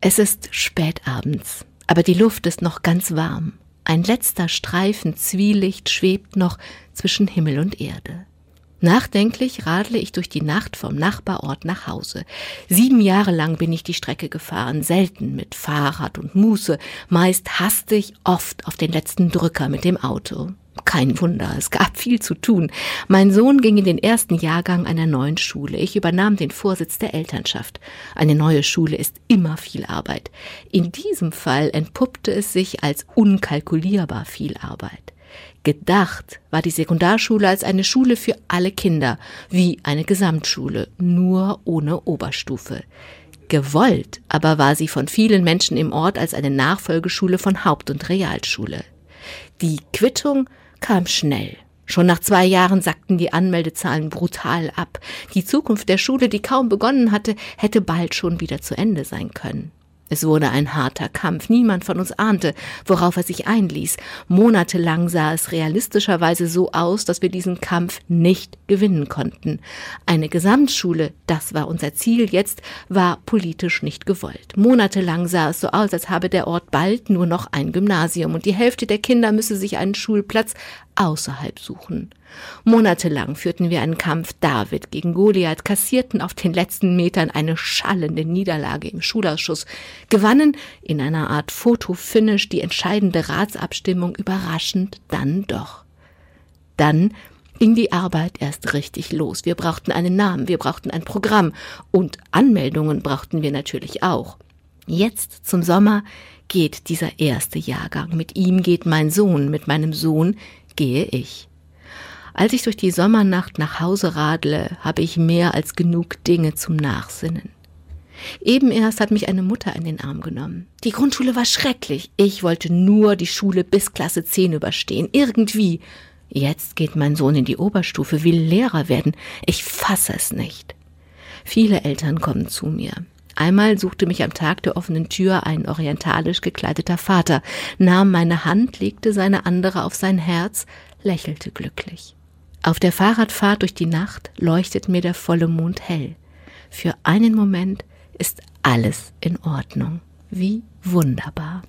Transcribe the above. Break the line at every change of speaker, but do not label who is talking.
Es ist spät abends, aber die Luft ist noch ganz warm. Ein letzter Streifen Zwielicht schwebt noch zwischen Himmel und Erde. Nachdenklich radle ich durch die Nacht vom Nachbarort nach Hause. Sieben Jahre lang bin ich die Strecke gefahren, selten mit Fahrrad und Muße, meist hastig, oft auf den letzten Drücker mit dem Auto. Kein Wunder, es gab viel zu tun. Mein Sohn ging in den ersten Jahrgang einer neuen Schule. Ich übernahm den Vorsitz der Elternschaft. Eine neue Schule ist immer viel Arbeit. In diesem Fall entpuppte es sich als unkalkulierbar viel Arbeit. Gedacht war die Sekundarschule als eine Schule für alle Kinder, wie eine Gesamtschule, nur ohne Oberstufe. Gewollt aber war sie von vielen Menschen im Ort als eine Nachfolgeschule von Haupt- und Realschule. Die Quittung kam schnell. Schon nach zwei Jahren sackten die Anmeldezahlen brutal ab. Die Zukunft der Schule, die kaum begonnen hatte, hätte bald schon wieder zu Ende sein können. Es wurde ein harter Kampf. Niemand von uns ahnte, worauf er sich einließ. Monatelang sah es realistischerweise so aus, dass wir diesen Kampf nicht gewinnen konnten. Eine Gesamtschule, das war unser Ziel jetzt, war politisch nicht gewollt. Monatelang sah es so aus, als habe der Ort bald nur noch ein Gymnasium und die Hälfte der Kinder müsse sich einen Schulplatz außerhalb suchen. Monatelang führten wir einen Kampf David gegen Goliath, kassierten auf den letzten Metern eine schallende Niederlage im Schulausschuss, gewannen in einer Art Fotofinish die entscheidende Ratsabstimmung überraschend dann doch. Dann ging die Arbeit erst richtig los. Wir brauchten einen Namen, wir brauchten ein Programm und Anmeldungen brauchten wir natürlich auch. Jetzt zum Sommer geht dieser erste Jahrgang. Mit ihm geht mein Sohn, mit meinem Sohn gehe ich. Als ich durch die Sommernacht nach Hause radle, habe ich mehr als genug Dinge zum Nachsinnen. Eben erst hat mich eine Mutter in den Arm genommen. Die Grundschule war schrecklich. Ich wollte nur die Schule bis Klasse 10 überstehen. Irgendwie. Jetzt geht mein Sohn in die Oberstufe, will Lehrer werden. Ich fasse es nicht. Viele Eltern kommen zu mir. Einmal suchte mich am Tag der offenen Tür ein orientalisch gekleideter Vater, nahm meine Hand, legte seine andere auf sein Herz, lächelte glücklich. Auf der Fahrradfahrt durch die Nacht leuchtet mir der volle Mond hell. Für einen Moment ist alles in Ordnung. Wie wunderbar.